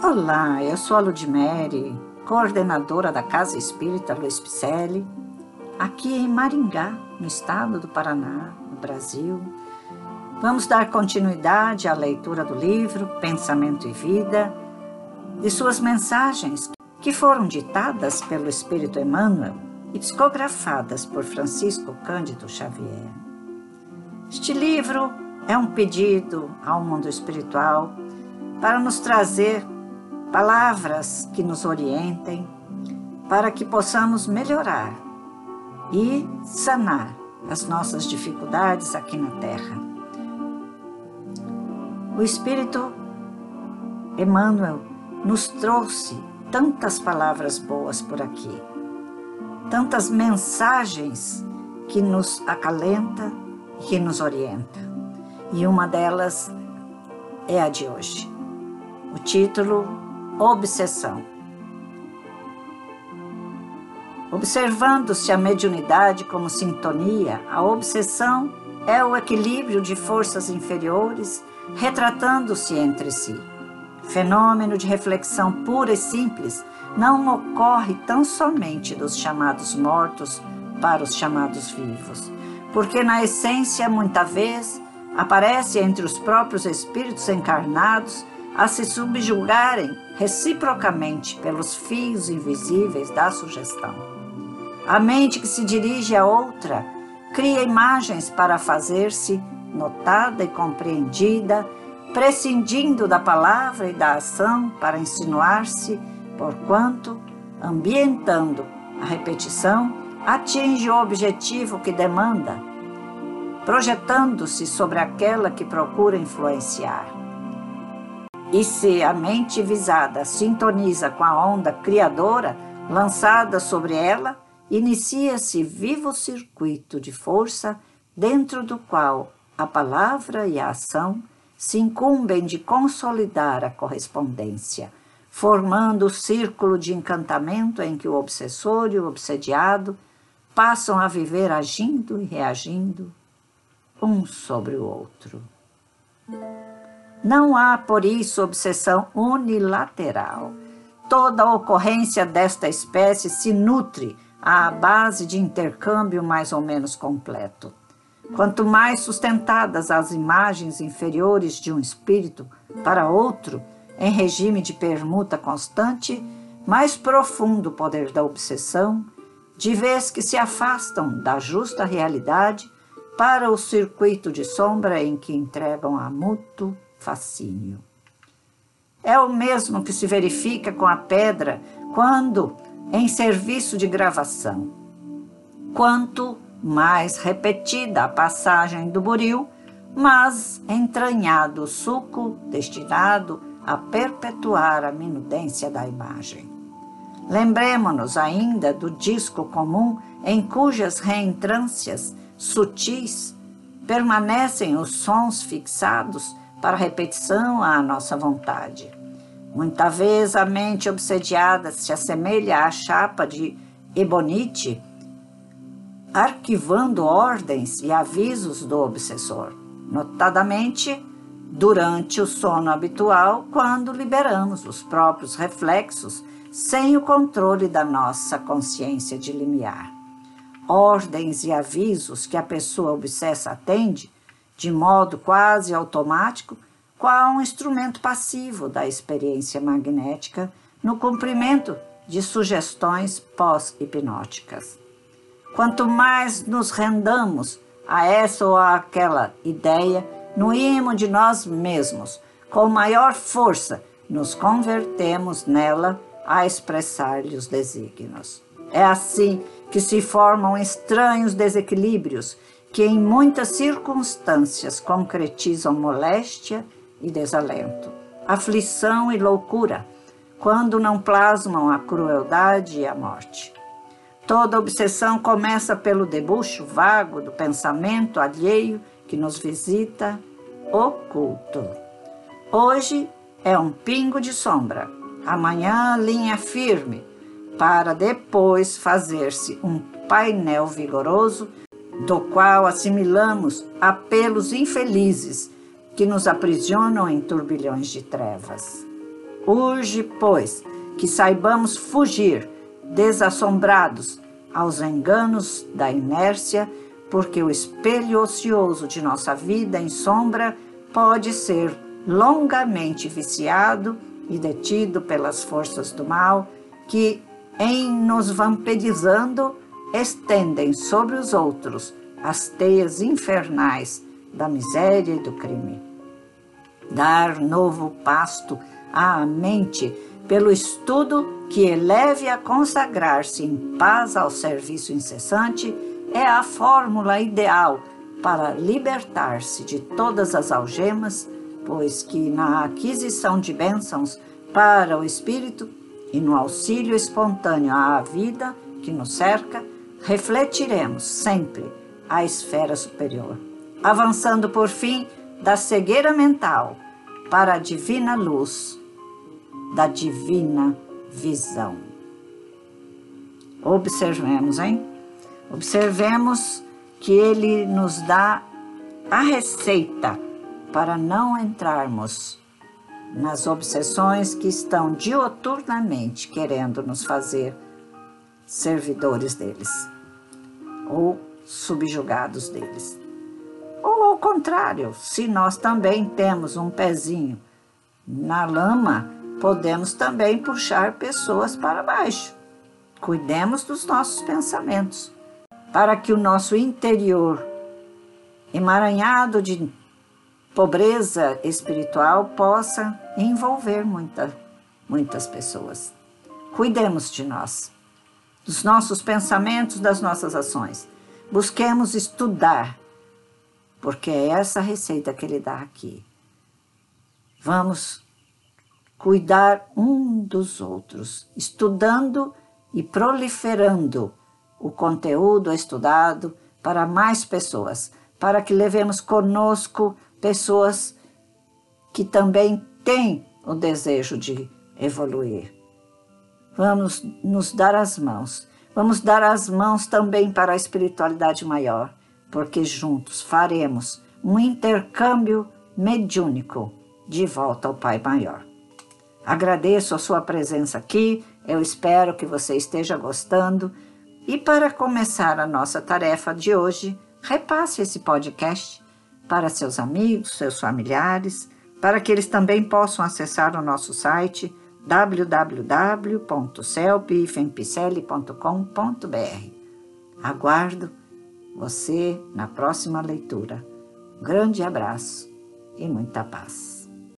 Olá, eu sou a Ludmere, coordenadora da Casa Espírita Luiz Picelli, aqui em Maringá, no estado do Paraná, no Brasil. Vamos dar continuidade à leitura do livro Pensamento e Vida, de suas mensagens que foram ditadas pelo Espírito Emmanuel e psicografadas por Francisco Cândido Xavier. Este livro é um pedido ao mundo espiritual para nos trazer palavras que nos orientem para que possamos melhorar e sanar as nossas dificuldades aqui na Terra. O Espírito Emmanuel nos trouxe tantas palavras boas por aqui, tantas mensagens que nos acalenta e que nos orienta. E uma delas é a de hoje. O título obsessão. Observando-se a mediunidade como sintonia, a obsessão é o equilíbrio de forças inferiores retratando-se entre si. Fenômeno de reflexão pura e simples não ocorre tão somente dos chamados mortos para os chamados vivos, porque na essência, muita vez, aparece entre os próprios espíritos encarnados a se subjugarem reciprocamente pelos fios invisíveis da sugestão. A mente que se dirige a outra cria imagens para fazer-se notada e compreendida, prescindindo da palavra e da ação para insinuar-se, porquanto, ambientando a repetição, atinge o objetivo que demanda, projetando-se sobre aquela que procura influenciar. E se a mente visada sintoniza com a onda criadora lançada sobre ela, inicia-se vivo circuito de força dentro do qual a palavra e a ação se incumbem de consolidar a correspondência, formando o círculo de encantamento em que o obsessor e o obsediado passam a viver agindo e reagindo um sobre o outro. Não há, por isso, obsessão unilateral. Toda ocorrência desta espécie se nutre à base de intercâmbio mais ou menos completo. Quanto mais sustentadas as imagens inferiores de um espírito para outro, em regime de permuta constante, mais profundo o poder da obsessão, de vez que se afastam da justa realidade para o circuito de sombra em que entregam a mútuo fascínio. É o mesmo que se verifica com a pedra quando em serviço de gravação. Quanto mais repetida a passagem do buril, mas entranhado o suco destinado a perpetuar a minudência da imagem. Lembremos-nos ainda do disco comum em cujas reentrâncias sutis permanecem os sons fixados para repetição à nossa vontade. Muita vez a mente obsediada se assemelha à chapa de ebonite, arquivando ordens e avisos do obsessor, notadamente durante o sono habitual, quando liberamos os próprios reflexos sem o controle da nossa consciência de limiar. Ordens e avisos que a pessoa obsessa atende de modo quase automático, qual um instrumento passivo da experiência magnética no cumprimento de sugestões pós-hipnóticas. Quanto mais nos rendamos a essa ou aquela ideia, no ímã de nós mesmos, com maior força nos convertemos nela a expressar-lhe os desígnios. É assim que se formam estranhos desequilíbrios que em muitas circunstâncias concretizam moléstia e desalento, aflição e loucura, quando não plasmam a crueldade e a morte. Toda obsessão começa pelo debuxo vago do pensamento alheio que nos visita oculto. Hoje é um pingo de sombra, amanhã linha firme, para depois fazer-se um painel vigoroso do qual assimilamos apelos infelizes que nos aprisionam em turbilhões de trevas. Urge, pois, que saibamos fugir, desassombrados, aos enganos da inércia, porque o espelho ocioso de nossa vida em sombra pode ser longamente viciado e detido pelas forças do mal que, em nos vampirizando, estendem sobre os outros as teias infernais da miséria e do crime. Dar novo pasto à mente pelo estudo que eleve a consagrar-se em paz ao serviço incessante é a fórmula ideal para libertar-se de todas as algemas, pois que na aquisição de bênçãos para o espírito e no auxílio espontâneo à vida que nos cerca, refletiremos sempre a esfera superior, avançando por fim da cegueira mental para a divina luz da divina visão. Observemos, hein? Observemos que ele nos dá a receita para não entrarmos nas obsessões que estão dioturnamente querendo nos fazer servidores deles ou subjugados deles. Ou ao contrário, se nós também temos um pezinho na lama, podemos também puxar pessoas para baixo. Cuidemos dos nossos pensamentos, para que o nosso interior, emaranhado de pobreza espiritual, possa envolver muita, muitas pessoas. Cuidemos de nós, dos nossos pensamentos, das nossas ações. Busquemos estudar, porque é essa receita que ele dá aqui. Vamos cuidar um dos outros, estudando e proliferando o conteúdo estudado para mais pessoas, para que levemos conosco pessoas que também têm o desejo de evoluir. Vamos nos dar as mãos. Vamos dar as mãos também para a espiritualidade maior, porque juntos faremos um intercâmbio mediúnico de volta ao Pai Maior. Agradeço a sua presença aqui, eu espero que você esteja gostando. E para começar a nossa tarefa de hoje, repasse esse podcast para seus amigos, seus familiares, para que eles também possam acessar o nosso site www.celpifempicele.com.br. Aguardo você na próxima leitura. Um grande abraço e muita paz.